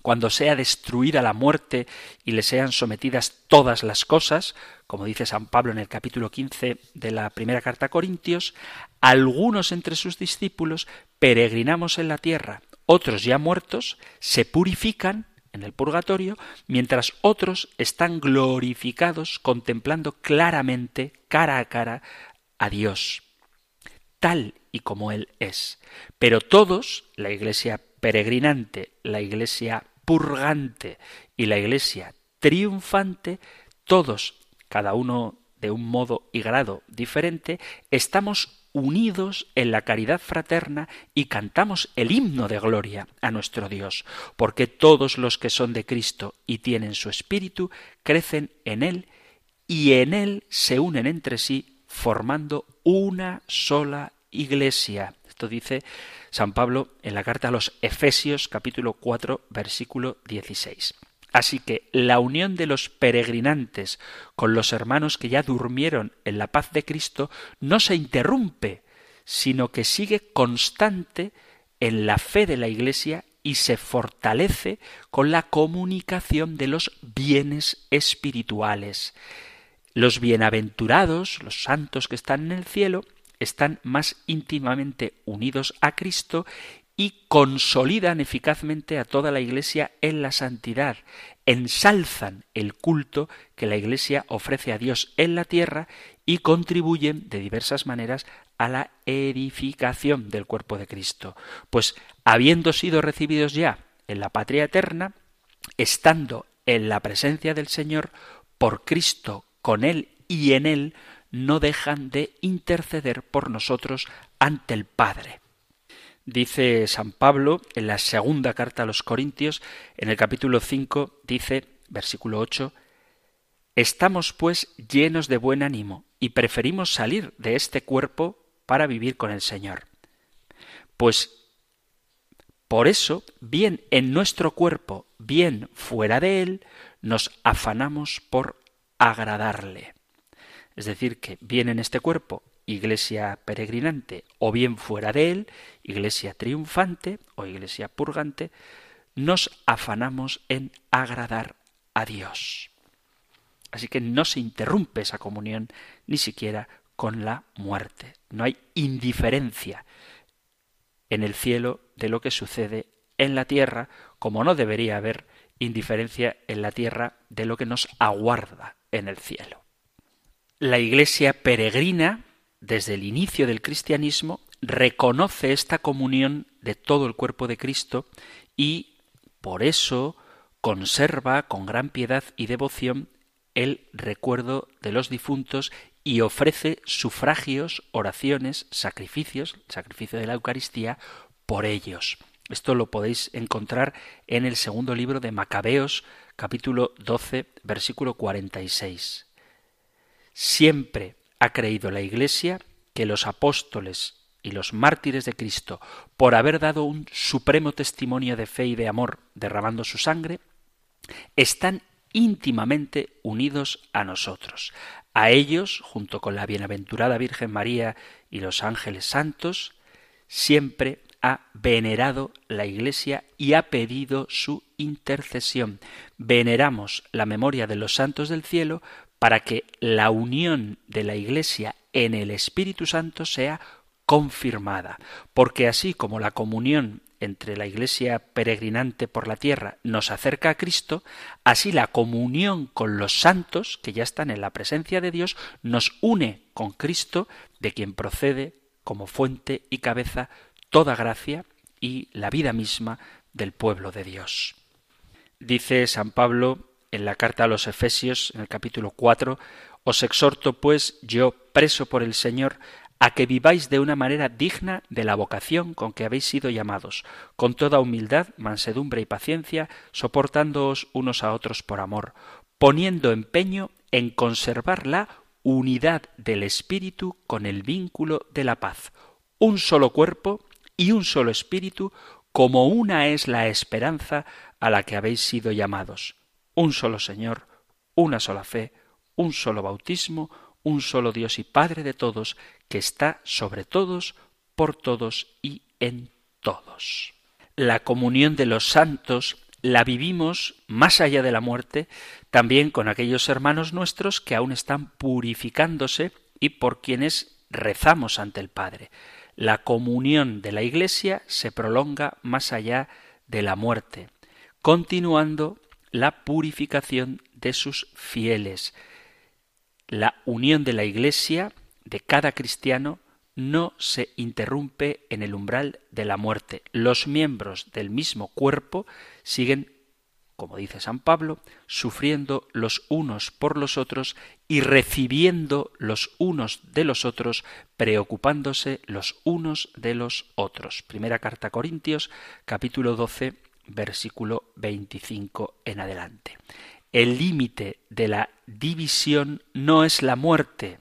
cuando sea destruida la muerte y le sean sometidas todas las cosas, como dice San Pablo en el capítulo 15 de la primera carta a Corintios, algunos entre sus discípulos peregrinamos en la tierra, otros ya muertos, se purifican en el purgatorio, mientras otros están glorificados contemplando claramente, cara a cara, a Dios, tal y como Él es. Pero todos, la Iglesia peregrinante, la Iglesia purgante y la Iglesia triunfante, todos, cada uno de un modo y grado diferente, estamos unidos en la caridad fraterna y cantamos el himno de gloria a nuestro Dios, porque todos los que son de Cristo y tienen su espíritu crecen en Él y en Él se unen entre sí formando una sola iglesia. Esto dice San Pablo en la carta a los Efesios capítulo 4 versículo 16. Así que la unión de los peregrinantes con los hermanos que ya durmieron en la paz de Cristo no se interrumpe, sino que sigue constante en la fe de la Iglesia y se fortalece con la comunicación de los bienes espirituales. Los bienaventurados, los santos que están en el cielo, están más íntimamente unidos a Cristo y consolidan eficazmente a toda la Iglesia en la santidad, ensalzan el culto que la Iglesia ofrece a Dios en la tierra y contribuyen de diversas maneras a la edificación del cuerpo de Cristo. Pues habiendo sido recibidos ya en la patria eterna, estando en la presencia del Señor, por Cristo, con Él y en Él, no dejan de interceder por nosotros ante el Padre. Dice San Pablo en la segunda carta a los Corintios, en el capítulo 5, dice, versículo 8, Estamos pues llenos de buen ánimo y preferimos salir de este cuerpo para vivir con el Señor. Pues por eso, bien en nuestro cuerpo, bien fuera de él, nos afanamos por agradarle. Es decir, que bien en este cuerpo, iglesia peregrinante, o bien fuera de él, iglesia triunfante o iglesia purgante, nos afanamos en agradar a Dios. Así que no se interrumpe esa comunión ni siquiera con la muerte. No hay indiferencia en el cielo de lo que sucede en la tierra, como no debería haber indiferencia en la tierra de lo que nos aguarda en el cielo. La Iglesia peregrina, desde el inicio del cristianismo, reconoce esta comunión de todo el cuerpo de Cristo y por eso conserva con gran piedad y devoción el recuerdo de los difuntos y ofrece sufragios, oraciones, sacrificios, sacrificio de la Eucaristía, por ellos. Esto lo podéis encontrar en el segundo libro de Macabeos, capítulo 12, versículo 46. Siempre ha creído la Iglesia que los apóstoles y los mártires de Cristo, por haber dado un supremo testimonio de fe y de amor derramando su sangre, están íntimamente unidos a nosotros. A ellos, junto con la bienaventurada Virgen María y los ángeles santos, siempre ha venerado la Iglesia y ha pedido su intercesión. Veneramos la memoria de los santos del cielo para que la unión de la Iglesia en el Espíritu Santo sea confirmada, porque así como la comunión entre la Iglesia peregrinante por la tierra nos acerca a Cristo, así la comunión con los santos, que ya están en la presencia de Dios, nos une con Cristo, de quien procede como fuente y cabeza toda gracia y la vida misma del pueblo de Dios. Dice San Pablo en la carta a los Efesios, en el capítulo 4, Os exhorto, pues, yo, preso por el Señor, a que viváis de una manera digna de la vocación con que habéis sido llamados, con toda humildad, mansedumbre y paciencia, soportándoos unos a otros por amor, poniendo empeño en conservar la unidad del Espíritu con el vínculo de la paz, un solo cuerpo y un solo Espíritu, como una es la esperanza a la que habéis sido llamados, un solo Señor, una sola fe, un solo bautismo, un solo Dios y Padre de todos, que está sobre todos, por todos y en todos. La comunión de los santos la vivimos más allá de la muerte, también con aquellos hermanos nuestros que aún están purificándose y por quienes rezamos ante el Padre. La comunión de la Iglesia se prolonga más allá de la muerte, continuando la purificación de sus fieles, la unión de la Iglesia, de cada cristiano, no se interrumpe en el umbral de la muerte. Los miembros del mismo cuerpo siguen, como dice San Pablo, sufriendo los unos por los otros y recibiendo los unos de los otros, preocupándose los unos de los otros. Primera carta a Corintios, capítulo 12, versículo 25 en adelante. El límite de la división no es la muerte.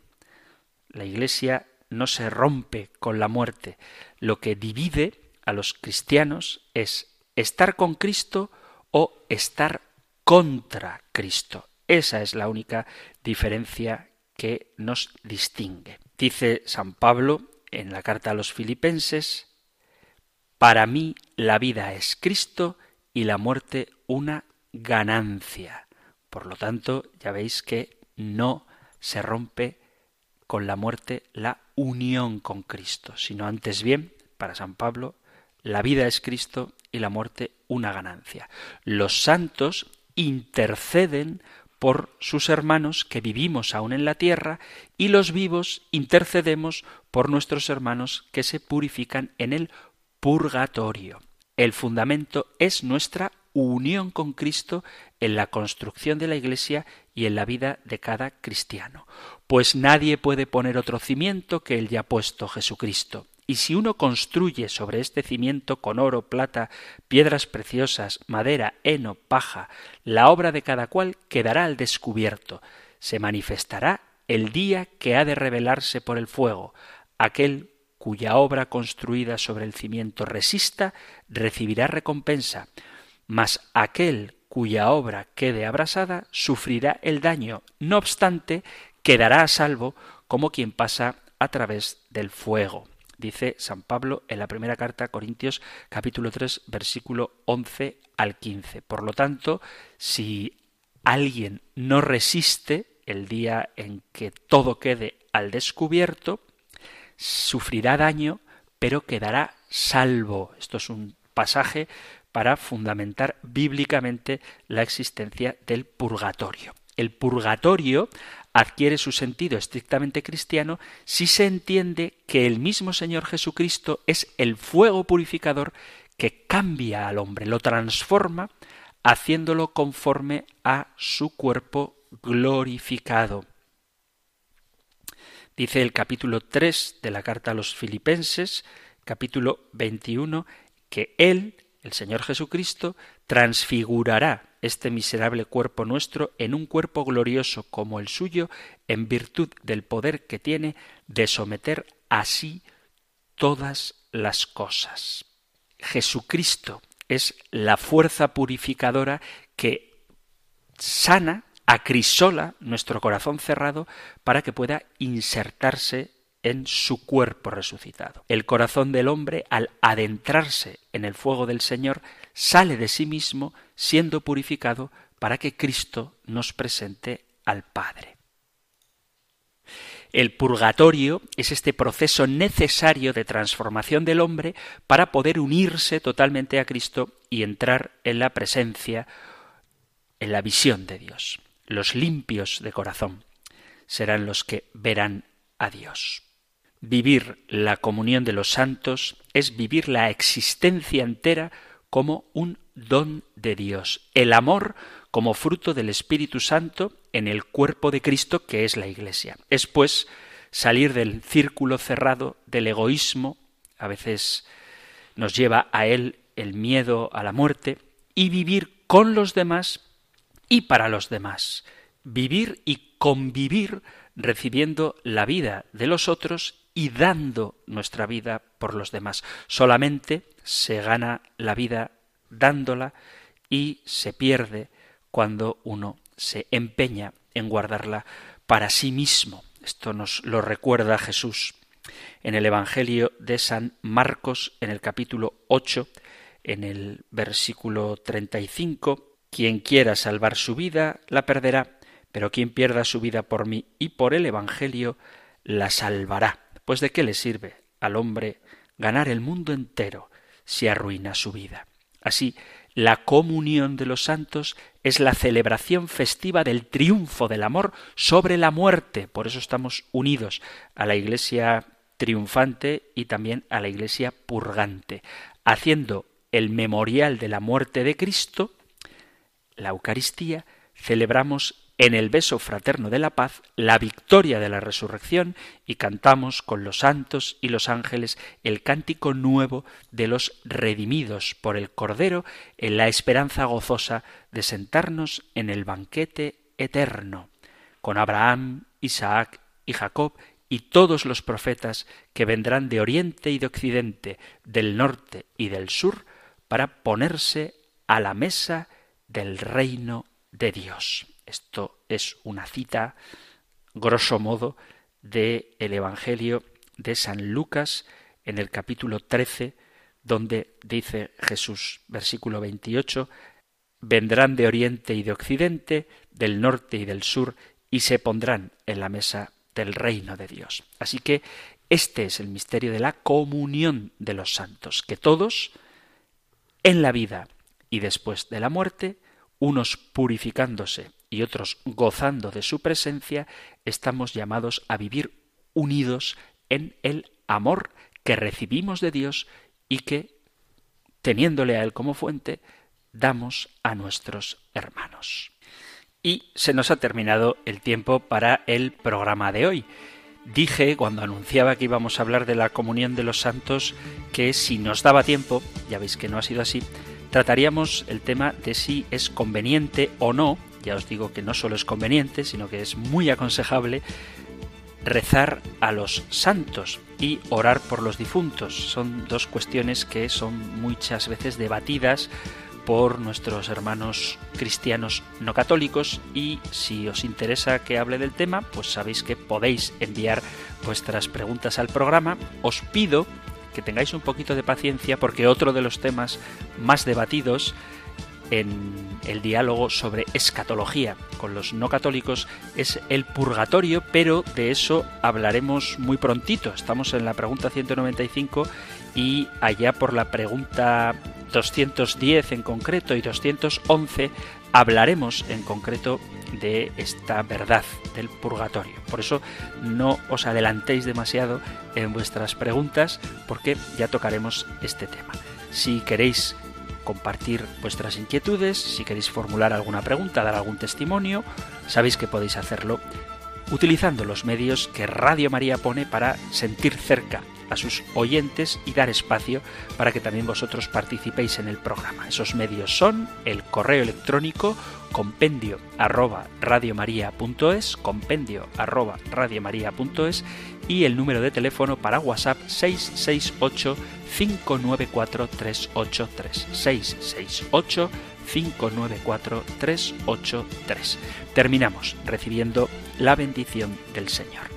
La Iglesia no se rompe con la muerte. Lo que divide a los cristianos es estar con Cristo o estar contra Cristo. Esa es la única diferencia que nos distingue. Dice San Pablo en la carta a los filipenses, Para mí la vida es Cristo y la muerte una ganancia. Por lo tanto, ya veis que no se rompe con la muerte la unión con Cristo, sino antes bien, para San Pablo, la vida es Cristo y la muerte una ganancia. Los santos interceden por sus hermanos que vivimos aún en la tierra y los vivos intercedemos por nuestros hermanos que se purifican en el purgatorio. El fundamento es nuestra unión con Cristo en la construcción de la Iglesia y en la vida de cada cristiano. Pues nadie puede poner otro cimiento que el ya puesto Jesucristo. Y si uno construye sobre este cimiento con oro, plata, piedras preciosas, madera, heno, paja, la obra de cada cual quedará al descubierto. Se manifestará el día que ha de revelarse por el fuego. Aquel cuya obra construida sobre el cimiento resista, recibirá recompensa, mas aquel cuya obra quede abrasada sufrirá el daño. No obstante, quedará a salvo como quien pasa a través del fuego dice San Pablo en la primera carta a Corintios capítulo 3 versículo 11 al 15. Por lo tanto, si alguien no resiste el día en que todo quede al descubierto, sufrirá daño, pero quedará salvo. Esto es un pasaje para fundamentar bíblicamente la existencia del purgatorio. El purgatorio adquiere su sentido estrictamente cristiano si se entiende que el mismo Señor Jesucristo es el fuego purificador que cambia al hombre, lo transforma, haciéndolo conforme a su cuerpo glorificado. Dice el capítulo 3 de la carta a los filipenses, capítulo 21, que Él, el Señor Jesucristo, transfigurará este miserable cuerpo nuestro en un cuerpo glorioso como el suyo, en virtud del poder que tiene de someter así todas las cosas. Jesucristo es la fuerza purificadora que sana, acrisola nuestro corazón cerrado para que pueda insertarse en su cuerpo resucitado. El corazón del hombre, al adentrarse en el fuego del Señor, sale de sí mismo siendo purificado para que Cristo nos presente al Padre. El purgatorio es este proceso necesario de transformación del hombre para poder unirse totalmente a Cristo y entrar en la presencia, en la visión de Dios. Los limpios de corazón serán los que verán a Dios. Vivir la comunión de los santos es vivir la existencia entera como un don de Dios, el amor como fruto del Espíritu Santo en el cuerpo de Cristo que es la Iglesia. Es pues salir del círculo cerrado del egoísmo, a veces nos lleva a él el miedo a la muerte, y vivir con los demás y para los demás, vivir y convivir recibiendo la vida de los otros y dando nuestra vida por los demás. Solamente se gana la vida dándola y se pierde cuando uno se empeña en guardarla para sí mismo. Esto nos lo recuerda Jesús en el Evangelio de San Marcos en el capítulo 8, en el versículo 35, quien quiera salvar su vida la perderá, pero quien pierda su vida por mí y por el Evangelio la salvará. Pues de qué le sirve al hombre ganar el mundo entero si arruina su vida. Así, la comunión de los santos es la celebración festiva del triunfo del amor sobre la muerte. Por eso estamos unidos a la Iglesia triunfante y también a la Iglesia purgante, haciendo el memorial de la muerte de Cristo, la Eucaristía, celebramos en el beso fraterno de la paz la victoria de la resurrección y cantamos con los santos y los ángeles el cántico nuevo de los redimidos por el Cordero en la esperanza gozosa de sentarnos en el banquete eterno, con Abraham, Isaac y Jacob y todos los profetas que vendrán de oriente y de occidente, del norte y del sur, para ponerse a la mesa del reino de Dios. Esto es una cita, grosso modo, de el Evangelio de San Lucas en el capítulo 13, donde dice Jesús, versículo 28, vendrán de oriente y de occidente, del norte y del sur, y se pondrán en la mesa del reino de Dios. Así que este es el misterio de la comunión de los santos, que todos, en la vida y después de la muerte, unos purificándose y otros gozando de su presencia, estamos llamados a vivir unidos en el amor que recibimos de Dios y que, teniéndole a Él como fuente, damos a nuestros hermanos. Y se nos ha terminado el tiempo para el programa de hoy. Dije cuando anunciaba que íbamos a hablar de la comunión de los santos que si nos daba tiempo, ya veis que no ha sido así, trataríamos el tema de si es conveniente o no, ya os digo que no solo es conveniente, sino que es muy aconsejable rezar a los santos y orar por los difuntos. Son dos cuestiones que son muchas veces debatidas por nuestros hermanos cristianos no católicos y si os interesa que hable del tema, pues sabéis que podéis enviar vuestras preguntas al programa. Os pido que tengáis un poquito de paciencia porque otro de los temas más debatidos en el diálogo sobre escatología con los no católicos es el purgatorio, pero de eso hablaremos muy prontito. Estamos en la pregunta 195 y allá por la pregunta 210 en concreto y 211 hablaremos en concreto de esta verdad del purgatorio. Por eso no os adelantéis demasiado en vuestras preguntas porque ya tocaremos este tema. Si queréis compartir vuestras inquietudes, si queréis formular alguna pregunta, dar algún testimonio, sabéis que podéis hacerlo utilizando los medios que Radio María pone para sentir cerca a sus oyentes y dar espacio para que también vosotros participéis en el programa. Esos medios son el correo electrónico compendio arroba radiomaria.es, compendio arroba radiomaria.es y el número de teléfono para WhatsApp 668 594 383 668 594 383. Terminamos recibiendo la bendición del Señor.